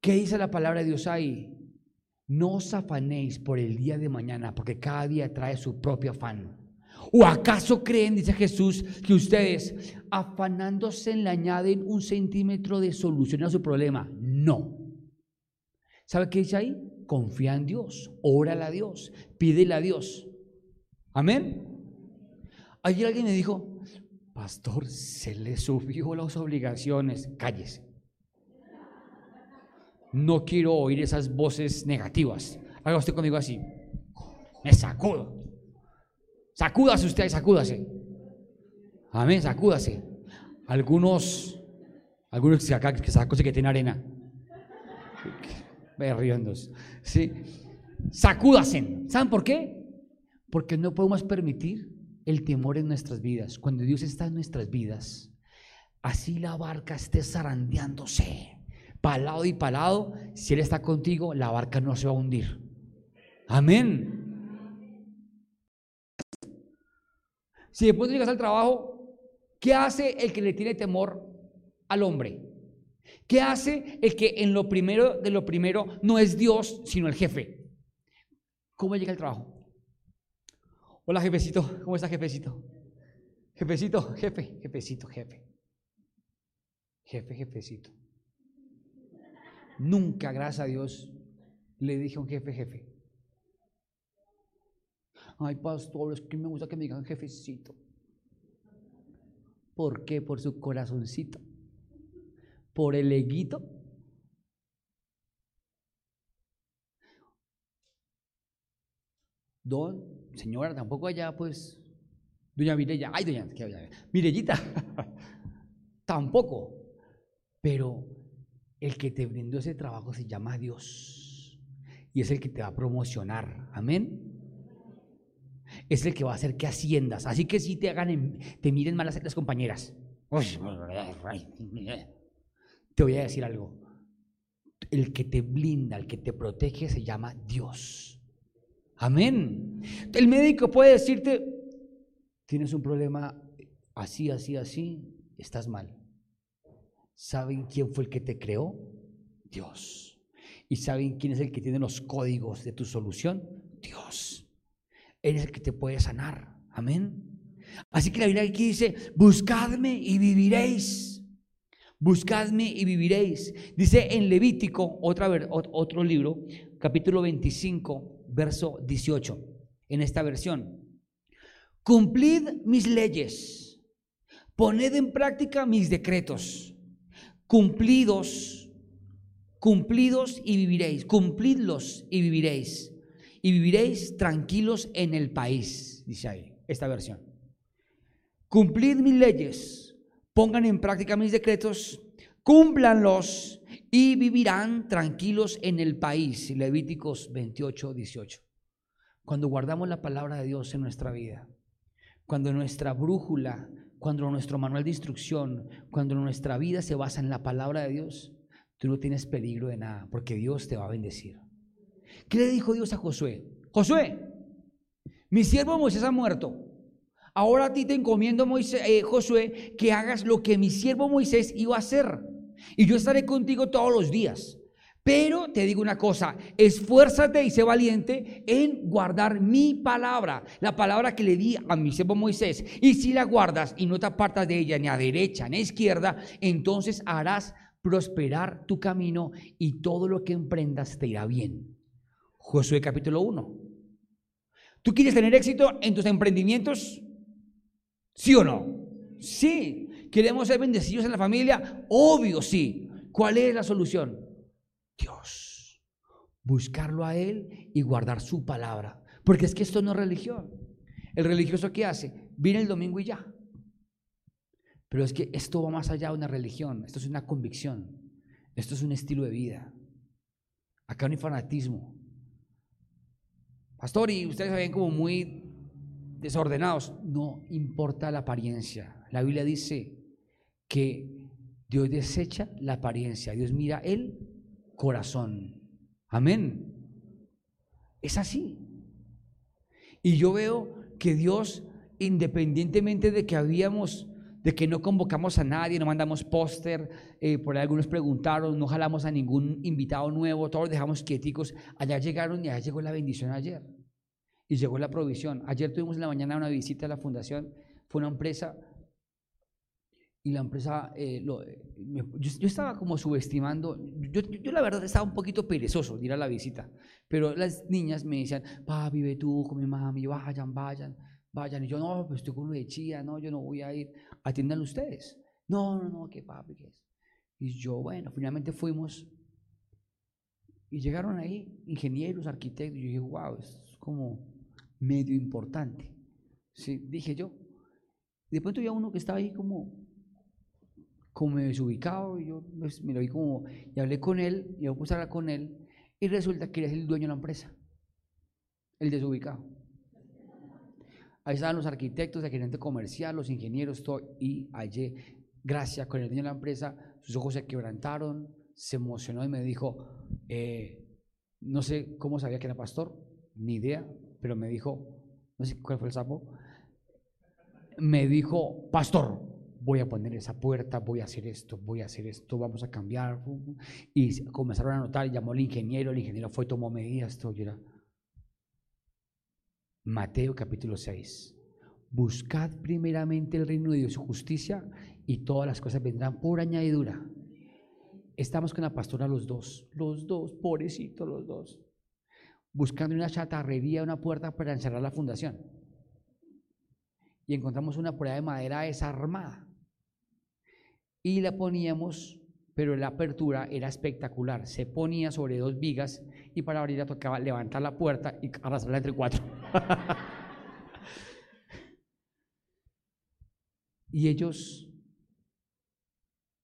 ¿Qué dice la palabra de Dios ahí? No os afanéis por el día de mañana, porque cada día trae su propio afán. ¿O acaso creen, dice Jesús, que ustedes afanándose le añaden un centímetro de solución a su problema? No. ¿Sabe qué dice ahí? Confía en Dios, órale a Dios, pídele a Dios. Amén. Ayer alguien me dijo, pastor, se le subió las obligaciones. Cállese. No quiero oír esas voces negativas. Haga usted conmigo así. Me sacudo. Sacúdase usted, sacúdase. Amén, sacúdase. Algunos, algunos que acá que sacose que tiene arena. Me riendo. Sí. Sacúdase. ¿Saben por qué? Porque no podemos permitir el temor en nuestras vidas. Cuando Dios está en nuestras vidas, así la barca esté zarandeándose palado y palado, si Él está contigo, la barca no se va a hundir. Amén. Si después llegas al trabajo, ¿qué hace el que le tiene temor al hombre? ¿Qué hace el que en lo primero de lo primero no es Dios, sino el jefe? ¿Cómo llega al trabajo? Hola, jefecito. ¿Cómo está, jefecito? Jefecito, jefe, jefecito, jefe. Jefe, jefecito. Nunca, gracias a Dios, le dije a un jefe, jefe. Ay, pastor, es que me gusta que me digan jefecito. ¿Por qué? Por su corazoncito. Por el eguito. Don, señora, tampoco allá, pues. Doña Mirella, ay, doña, Mirellita, tampoco. Pero el que te brindó ese trabajo se llama Dios. Y es el que te va a promocionar. Amén. Es el que va a hacer que asciendas. Así que si te hagan, te miren mal las compañeras. Te voy a decir algo. El que te blinda, el que te protege se llama Dios. Amén. El médico puede decirte, tienes un problema así, así, así, estás mal. ¿Saben quién fue el que te creó? Dios. ¿Y saben quién es el que tiene los códigos de tu solución? Dios. Él es el que te puede sanar. Amén. Así que la Biblia aquí dice, buscadme y viviréis. Buscadme y viviréis. Dice en Levítico, otra, otro libro, capítulo 25, verso 18, en esta versión. Cumplid mis leyes, poned en práctica mis decretos, cumplidos, cumplidos y viviréis, cumplidlos y viviréis, y viviréis tranquilos en el país, dice ahí, esta versión. Cumplid mis leyes, pongan en práctica mis decretos, cúmplanlos y vivirán tranquilos en el país. Levíticos 28, 18. Cuando guardamos la palabra de Dios en nuestra vida, cuando nuestra brújula, cuando nuestro manual de instrucción, cuando nuestra vida se basa en la palabra de Dios, tú no tienes peligro de nada, porque Dios te va a bendecir. ¿Qué le dijo Dios a Josué? Josué, mi siervo Moisés ha muerto. Ahora a ti te encomiendo, Moisés, eh, Josué, que hagas lo que mi siervo Moisés iba a hacer. Y yo estaré contigo todos los días. Pero te digo una cosa, esfuérzate y sé valiente en guardar mi palabra, la palabra que le di a mi siervo Moisés. Y si la guardas y no te apartas de ella ni a derecha ni a izquierda, entonces harás prosperar tu camino y todo lo que emprendas te irá bien. Josué capítulo 1. ¿Tú quieres tener éxito en tus emprendimientos? ¿Sí o no? Sí. ¿Queremos ser bendecidos en la familia? Obvio, sí. ¿Cuál es la solución? Dios. Buscarlo a Él y guardar su palabra. Porque es que esto no es religión. El religioso ¿qué hace? Viene el domingo y ya. Pero es que esto va más allá de una religión. Esto es una convicción. Esto es un estilo de vida. Acá no hay fanatismo. Pastor, y ustedes se ven como muy desordenados. No importa la apariencia. La Biblia dice que Dios desecha la apariencia, Dios mira el corazón. Amén. Es así. Y yo veo que Dios, independientemente de que habíamos, de que no convocamos a nadie, no mandamos póster, eh, por ahí algunos preguntaron, no jalamos a ningún invitado nuevo, todos dejamos quieticos, allá llegaron y allá llegó la bendición ayer y llegó la provisión. Ayer tuvimos en la mañana una visita a la fundación, fue una empresa y la empresa, eh, yo, estaba como subestimando, yo, yo, la verdad estaba un poquito perezoso de ir a la visita, pero las niñas me decían, papi, ve tú con mi mami, vayan, vayan, vayan, y yo no, pues estoy con lo de chía, no, yo no voy a ir, atiendan ustedes. No, no, no, que papi, ¿qué es? Y yo, bueno, finalmente fuimos y llegaron ahí ingenieros, arquitectos, y yo dije, wow, es como medio importante. Sí, dije yo. De pronto había uno que estaba ahí como, como desubicado, y yo pues, me lo vi como, y hablé con él, y yo puse a hablar con él, y resulta que él el dueño de la empresa, el desubicado. Ahí estaban los arquitectos, el gerente comercial, los ingenieros, todo, y allí, gracias con el dueño de la empresa, sus ojos se quebrantaron, se emocionó y me dijo, eh, no sé cómo sabía que era pastor, ni idea, pero me dijo, no sé cuál fue el sapo, me dijo, pastor, voy a poner esa puerta, voy a hacer esto, voy a hacer esto, vamos a cambiar. Y comenzaron a notar, llamó al ingeniero, el ingeniero fue, tomó medidas, todo era. Mateo capítulo 6. Buscad primeramente el reino de Dios y su justicia y todas las cosas vendrán por añadidura. Estamos con la pastora los dos, los dos, pobrecitos los dos buscando una chatarrería, una puerta para encerrar la fundación. Y encontramos una prueba de madera desarmada. Y la poníamos, pero la apertura era espectacular. Se ponía sobre dos vigas y para abrirla tocaba levantar la puerta y arrastrarla entre cuatro. y ellos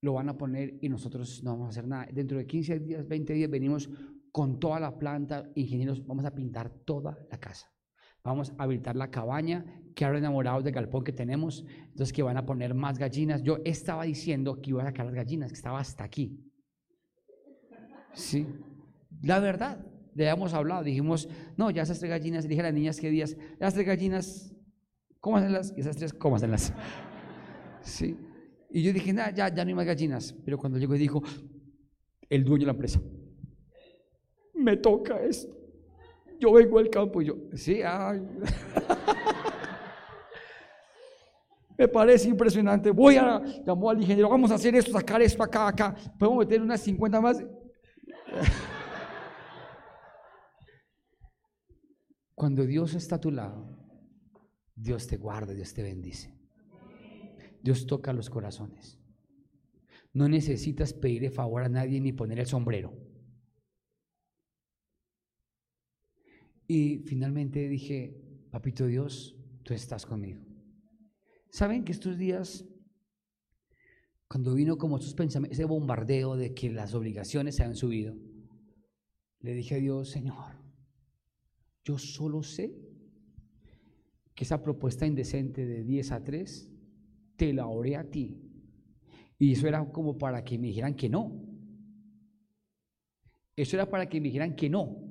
lo van a poner y nosotros no vamos a hacer nada. Dentro de 15 días, 20 días venimos con toda la planta, ingenieros, vamos a pintar toda la casa. Vamos a habilitar la cabaña, que ahora enamorados del galpón que tenemos, entonces que van a poner más gallinas. Yo estaba diciendo que iba a sacar las gallinas, que estaba hasta aquí. Sí, la verdad. Le habíamos hablado, dijimos, no, ya esas tres gallinas, dije a las niñas qué días, esas tres gallinas, cómaselas, y esas tres, cómaselas. Sí. Y yo dije, nada, ya, ya no hay más gallinas. Pero cuando llegó y dijo, el dueño de la empresa, me toca esto. Yo vengo al campo y yo, sí, ay. Me parece impresionante. Voy a, llamó al ingeniero, vamos a hacer esto, sacar esto acá, acá. Podemos meter unas 50 más. Cuando Dios está a tu lado, Dios te guarda, Dios te bendice. Dios toca los corazones. No necesitas pedirle favor a nadie ni poner el sombrero. Y finalmente dije, papito Dios, tú estás conmigo. ¿Saben que estos días, cuando vino como estos pensamientos, ese bombardeo de que las obligaciones se han subido, le dije a Dios, Señor, yo solo sé que esa propuesta indecente de 10 a 3, te la oré a ti. Y eso era como para que me dijeran que no. Eso era para que me dijeran que no.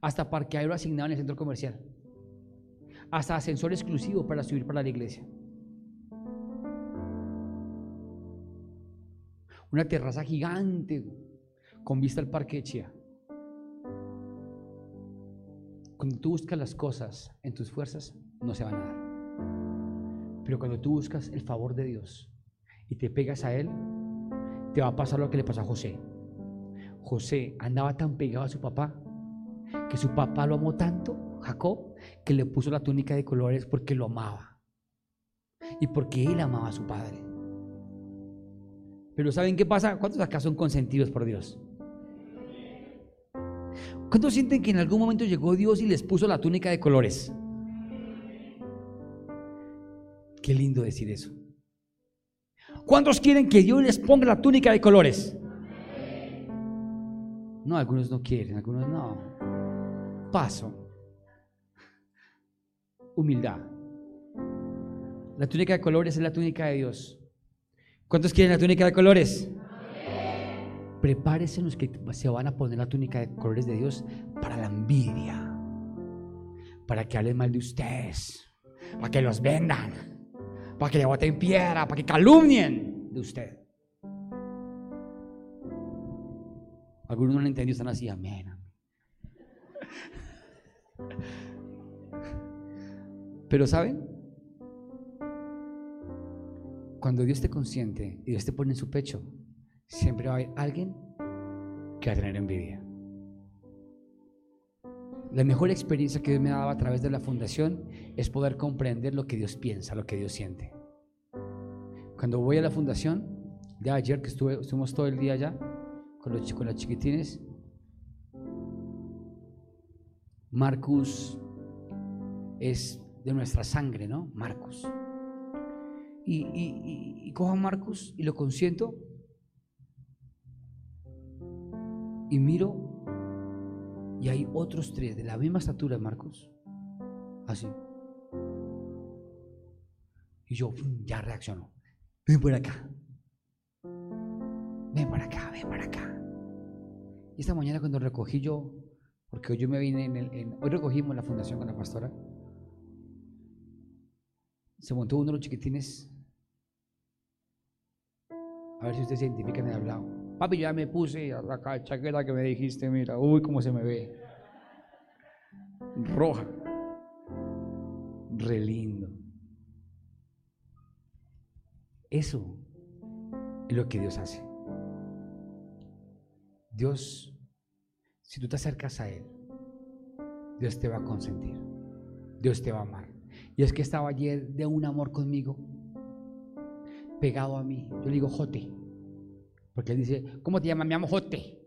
Hasta parqueadero asignado en el centro comercial hasta ascensor exclusivo para subir para la iglesia. Una terraza gigante con vista al parque de Chía. Cuando tú buscas las cosas en tus fuerzas, no se van a dar. Pero cuando tú buscas el favor de Dios y te pegas a Él, te va a pasar lo que le pasó a José. José andaba tan pegado a su papá que su papá lo amó tanto, Jacob, que le puso la túnica de colores porque lo amaba y porque él amaba a su padre. Pero ¿saben qué pasa? ¿Cuántos acá son consentidos por Dios? ¿Cuántos sienten que en algún momento llegó Dios y les puso la túnica de colores? Qué lindo decir eso. ¿Cuántos quieren que Dios les ponga la túnica de colores? No, algunos no quieren, algunos no. Paso humildad. La túnica de colores es la túnica de Dios. ¿Cuántos quieren la túnica de colores? Prepárense los que se van a poner la túnica de colores de Dios para la envidia, para que hablen mal de ustedes, para que los vendan, para que le boten piedra, para que calumnien de usted. Algunos no lo entendido, están así, amén. Pero ¿saben? Cuando Dios te consiente y Dios te pone en su pecho, siempre va a haber alguien que va a tener envidia. La mejor experiencia que Dios me dado a través de la fundación es poder comprender lo que Dios piensa, lo que Dios siente. Cuando voy a la fundación, de ayer que estuvimos todo el día allá con los, con los chiquitines, Marcus es de nuestra sangre, ¿no? Marcos. Y, cojo a Marcos y lo consiento y miro y hay otros tres de la misma estatura Marcos, así. Y yo ya reacciono. Ven por acá. Ven para acá, ven para acá. Y esta mañana cuando recogí yo, porque hoy yo me vine en el, hoy recogimos la fundación con la pastora se montó uno de los chiquitines. A ver si ustedes se identifican en el hablado. Papi, ya me puse la chaqueta que me dijiste, mira, uy, cómo se me ve. Roja. Re lindo. Eso es lo que Dios hace. Dios, si tú te acercas a Él, Dios te va a consentir. Dios te va a amar. Y es que estaba ayer de un amor conmigo, pegado a mí. Yo le digo Jote, porque él dice, ¿cómo te llamas? Me llamo Jote.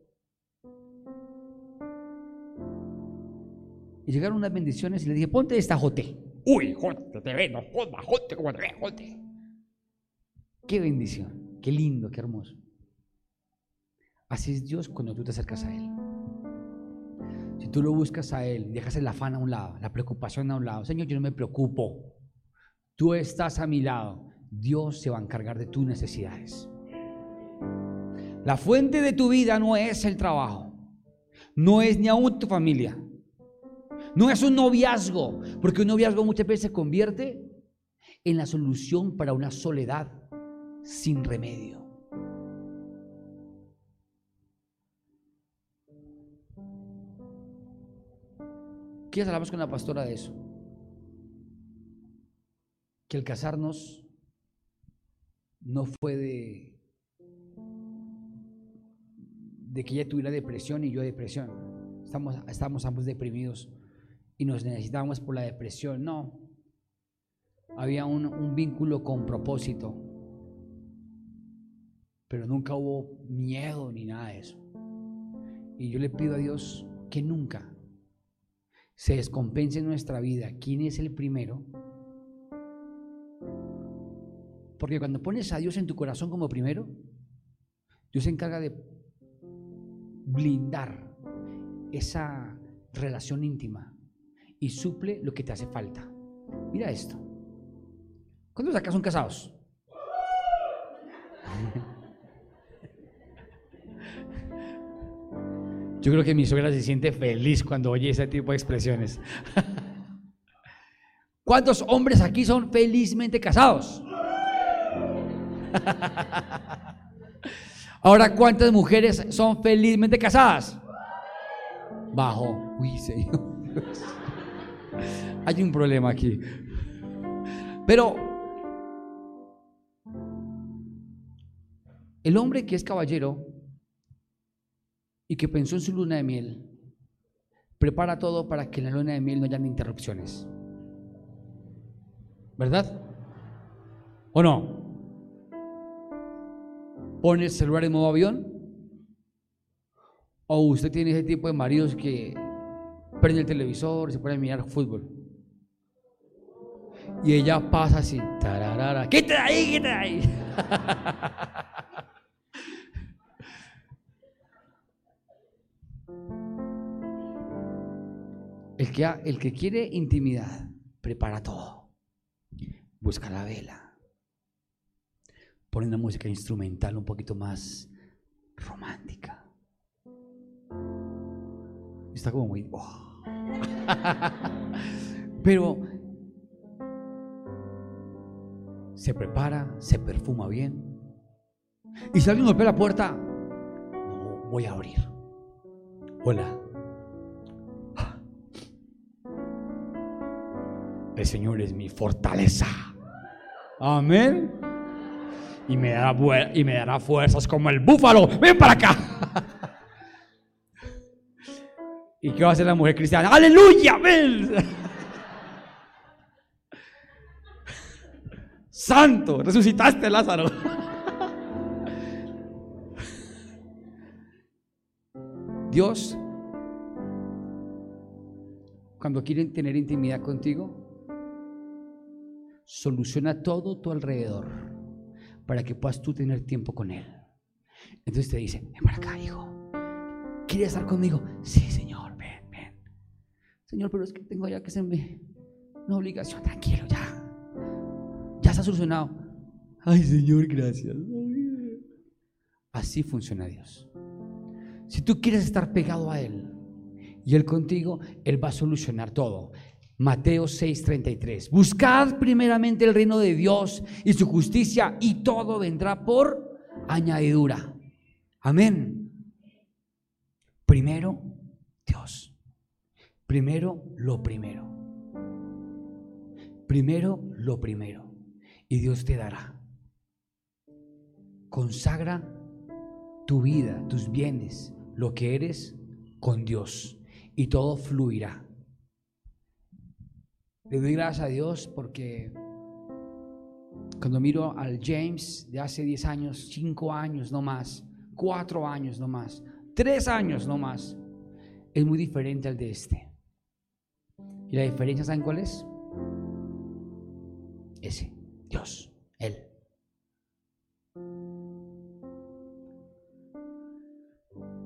Y llegaron unas bendiciones y le dije, ponte esta Jote. Uy, Jote, te ve, no joda, Jote, como te ve, Jote. Qué bendición, qué lindo, qué hermoso. Así es Dios cuando tú te acercas a Él. Si tú lo buscas a Él, dejas el afán a un lado, la preocupación a un lado, Señor, yo no me preocupo. Tú estás a mi lado. Dios se va a encargar de tus necesidades. La fuente de tu vida no es el trabajo, no es ni aún tu familia, no es un noviazgo, porque un noviazgo muchas veces se convierte en la solución para una soledad sin remedio. ¿Qué hablamos con la pastora de eso? Que el casarnos no fue de, que ella tuviera depresión y yo depresión. Estamos ambos deprimidos y nos necesitábamos por la depresión. No. Había un, un vínculo con propósito. Pero nunca hubo miedo ni nada de eso. Y yo le pido a Dios que nunca se descompense en nuestra vida quién es el primero. Porque cuando pones a Dios en tu corazón como primero, Dios se encarga de blindar esa relación íntima y suple lo que te hace falta. Mira esto. ¿Cuántos acá son casados? Yo creo que mi suegra se siente feliz cuando oye ese tipo de expresiones. ¿Cuántos hombres aquí son felizmente casados? Ahora, ¿cuántas mujeres son felizmente casadas? Bajo. Uy, Señor. Hay un problema aquí. Pero el hombre que es caballero y que pensó en su luna de miel, prepara todo para que en la luna de miel no haya interrupciones. ¿Verdad? ¿O no? ¿Pone el celular en modo avión? ¿O usted tiene ese tipo de maridos que prende el televisor y se pone a mirar fútbol? Y ella pasa así, tararara, quítate ahí, ahí. El que, el que quiere intimidad, prepara todo. Busca la vela. Pone una música instrumental un poquito más romántica. Está como muy... Oh. Pero se prepara, se perfuma bien. Y si alguien golpea la puerta, no voy a abrir. Hola. El Señor es mi fortaleza. Amén. Y me dará, y me dará fuerzas como el búfalo. Ven para acá. ¿Y qué va a hacer la mujer cristiana? Aleluya. Ven. Santo, resucitaste Lázaro. Dios, cuando quieren tener intimidad contigo, soluciona todo tu alrededor para que puedas tú tener tiempo con Él. Entonces te dice, ven para acá, hijo. ¿Quieres estar conmigo? Sí, Señor, ven, ven. Señor, pero es que tengo ya que hacerme una obligación. Tranquilo, ya. Ya está solucionado. Ay, Señor, gracias. Así funciona Dios. Si tú quieres estar pegado a Él y Él contigo, Él va a solucionar todo. Mateo 6:33. Buscad primeramente el reino de Dios y su justicia y todo vendrá por añadidura. Amén. Primero, Dios. Primero, lo primero. Primero, lo primero. Y Dios te dará. Consagra tu vida, tus bienes, lo que eres con Dios. Y todo fluirá. Le doy gracias a Dios porque cuando miro al James de hace 10 años, 5 años no más, 4 años no más, 3 años no más, es muy diferente al de este. ¿Y la diferencia saben cuál es? Ese, Dios, Él.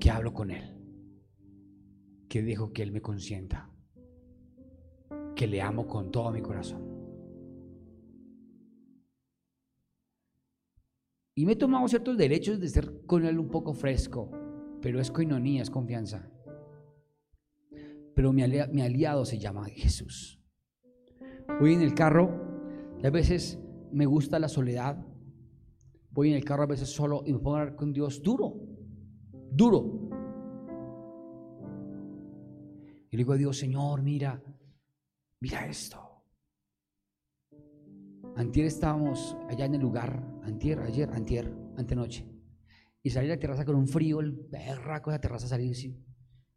Que hablo con Él, que dejo que Él me consienta que le amo con todo mi corazón. Y me he tomado ciertos derechos de ser con él un poco fresco, pero es coinonía, es confianza. Pero mi aliado, se llama Jesús. Voy en el carro y a veces me gusta la soledad. Voy en el carro a veces solo y me pongo a hablar con Dios duro, duro. Y le digo a Dios, Señor, mira, mira esto. Antier estábamos allá en el lugar, antier, ayer, antier, antenoche. Y salí a la terraza con un frío, el berraco de la terraza así,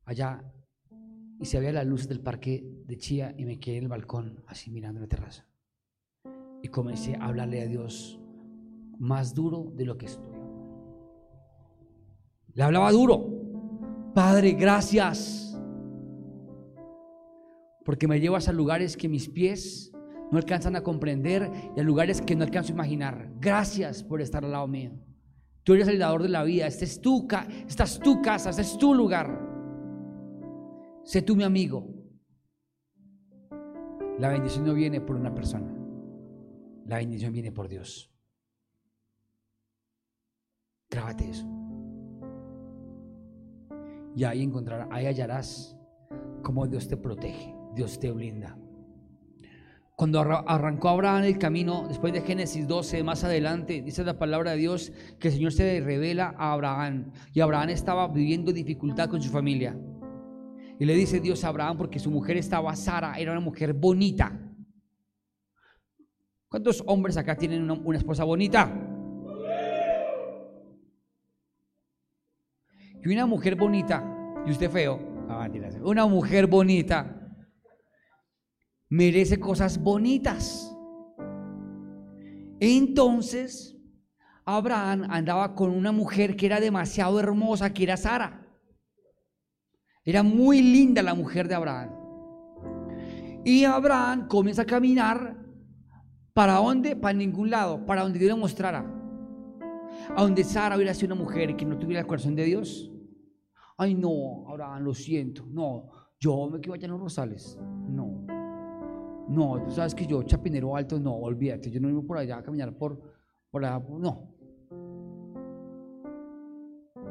allá. Y se veía las luces del parque de Chía y me quedé en el balcón, así mirando la terraza. Y comencé a hablarle a Dios más duro de lo que estoy. Le hablaba duro. Padre, gracias. Porque me llevas a lugares que mis pies no alcanzan a comprender y a lugares que no alcanzo a imaginar. Gracias por estar al lado mío. Tú eres el dador de la vida. Este es tu, esta es tu casa, este es tu lugar. Sé tú mi amigo. La bendición no viene por una persona. La bendición viene por Dios. Grábate eso. Y ahí encontrarás, ahí hallarás cómo Dios te protege, Dios te blinda. Cuando arrancó Abraham el camino, después de Génesis 12, más adelante, dice la palabra de Dios que el Señor se revela a Abraham. Y Abraham estaba viviendo dificultad con su familia. Y le dice Dios a Abraham porque su mujer estaba Sara, era una mujer bonita. ¿Cuántos hombres acá tienen una, esposa bonita? Y una mujer bonita, y usted feo, ah, una mujer bonita merece cosas bonitas. Entonces, Abraham andaba con una mujer que era demasiado hermosa, que era Sara. Era muy linda la mujer de Abraham. Y Abraham comienza a caminar. ¿Para dónde? Para ningún lado. Para donde Dios le mostrara. A donde Sara hubiera sido una mujer que no tuviera el corazón de Dios. Ay, no, Abraham, lo siento. No, yo me quiero allá en los rosales. No. No, tú sabes que yo, Chapinero Alto, no, olvídate, yo no iba por allá a caminar por, por allá, no.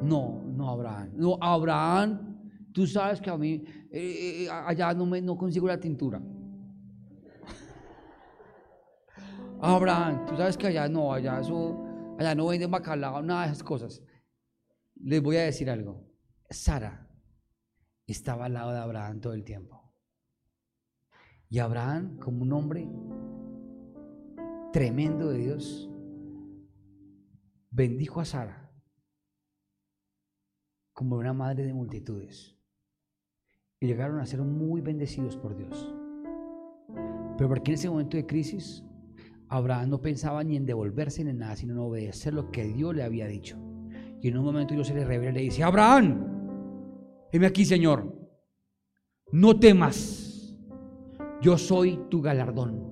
No, no, Abraham. No, Abraham, tú sabes que a mí eh, eh, allá no, me, no consigo la tintura. Abraham, tú sabes que allá no, allá eso, allá no venden bacalao, nada de esas cosas. Les voy a decir algo. Sara estaba al lado de Abraham todo el tiempo. Y Abraham, como un hombre tremendo de Dios, bendijo a Sara como una madre de multitudes. Y llegaron a ser muy bendecidos por Dios. Pero porque en ese momento de crisis, Abraham no pensaba ni en devolverse ni en nada, sino en obedecer lo que Dios le había dicho. Y en un momento Dios se le revela y le dice, Abraham, heme aquí, Señor, no temas yo soy tu galardón.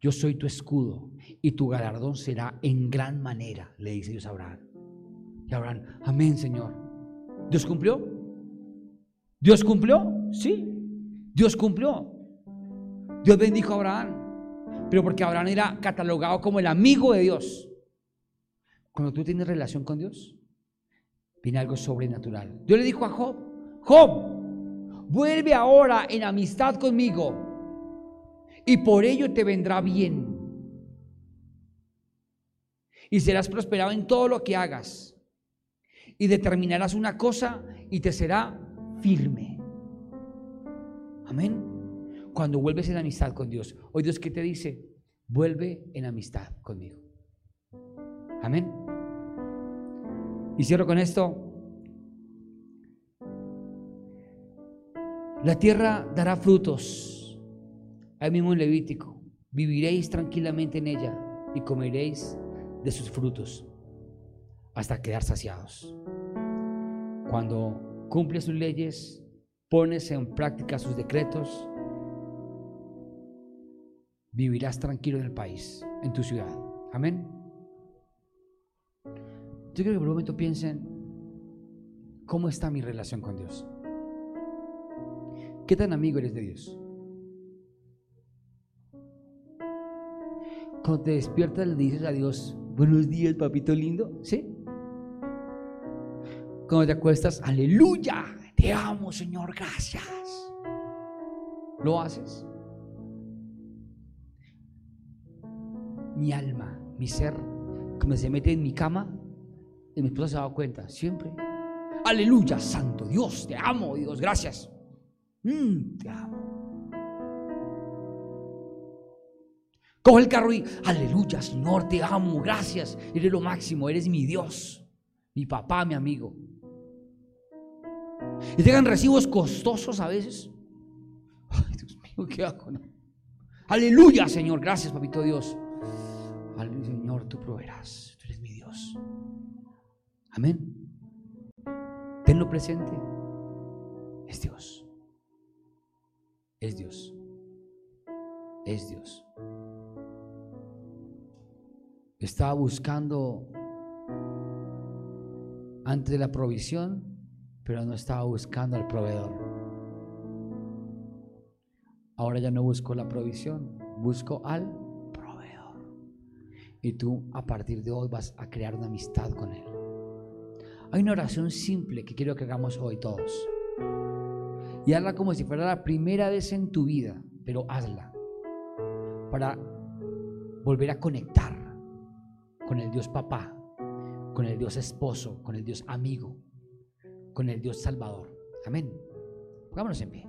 Yo soy tu escudo y tu galardón será en gran manera, le dice Dios a Abraham. Y Abraham, amén, Señor. ¿Dios cumplió? ¿Dios cumplió? Sí. Dios cumplió. Dios bendijo a Abraham. Pero porque Abraham era catalogado como el amigo de Dios. Cuando tú tienes relación con Dios, viene algo sobrenatural. Dios le dijo a Job, Job, vuelve ahora en amistad conmigo y por ello te vendrá bien. Y serás prosperado en todo lo que hagas. Y determinarás una cosa y te será firme. Amén. Cuando vuelves en amistad con Dios. Hoy Dios que te dice, vuelve en amistad conmigo. Amén. Y cierro con esto. La tierra dará frutos. Ahí mismo en Levítico. Viviréis tranquilamente en ella y comeréis de sus frutos hasta quedar saciados. Cuando cumples sus leyes, pones en práctica sus decretos, vivirás tranquilo en el país, en tu ciudad. Amén. Yo quiero que por un momento piensen, ¿cómo está mi relación con Dios? ¿Qué tan amigo eres de Dios? Cuando te despiertas le dices a Dios, buenos días, papito lindo, ¿sí? Cuando te acuestas, aleluya, te amo, Señor, gracias. ¿Lo haces? Mi alma, mi ser, cuando se mete en mi cama, y mi esposa se da cuenta, siempre. Aleluya, Santo Dios, te amo, Dios, gracias. Mm, te amo. Coge el carro y, aleluya, Señor, te amo, gracias. Eres lo máximo, eres mi Dios, mi papá, mi amigo. Y llegan recibos costosos a veces. Ay, Dios mío, ¿qué hago? Aleluya, Señor, gracias, papito Dios. Aleluya, Señor, tú proveerás, tú eres mi Dios. Amén. Tenlo presente. Es Dios. Es Dios. Es Dios. Estaba buscando antes de la provisión, pero no estaba buscando al proveedor. Ahora ya no busco la provisión, busco al proveedor. Y tú a partir de hoy vas a crear una amistad con él. Hay una oración simple que quiero que hagamos hoy todos. Y hazla como si fuera la primera vez en tu vida, pero hazla para volver a conectar con el Dios papá, con el Dios esposo, con el Dios amigo, con el Dios salvador. Amén. Pongámonos en pie.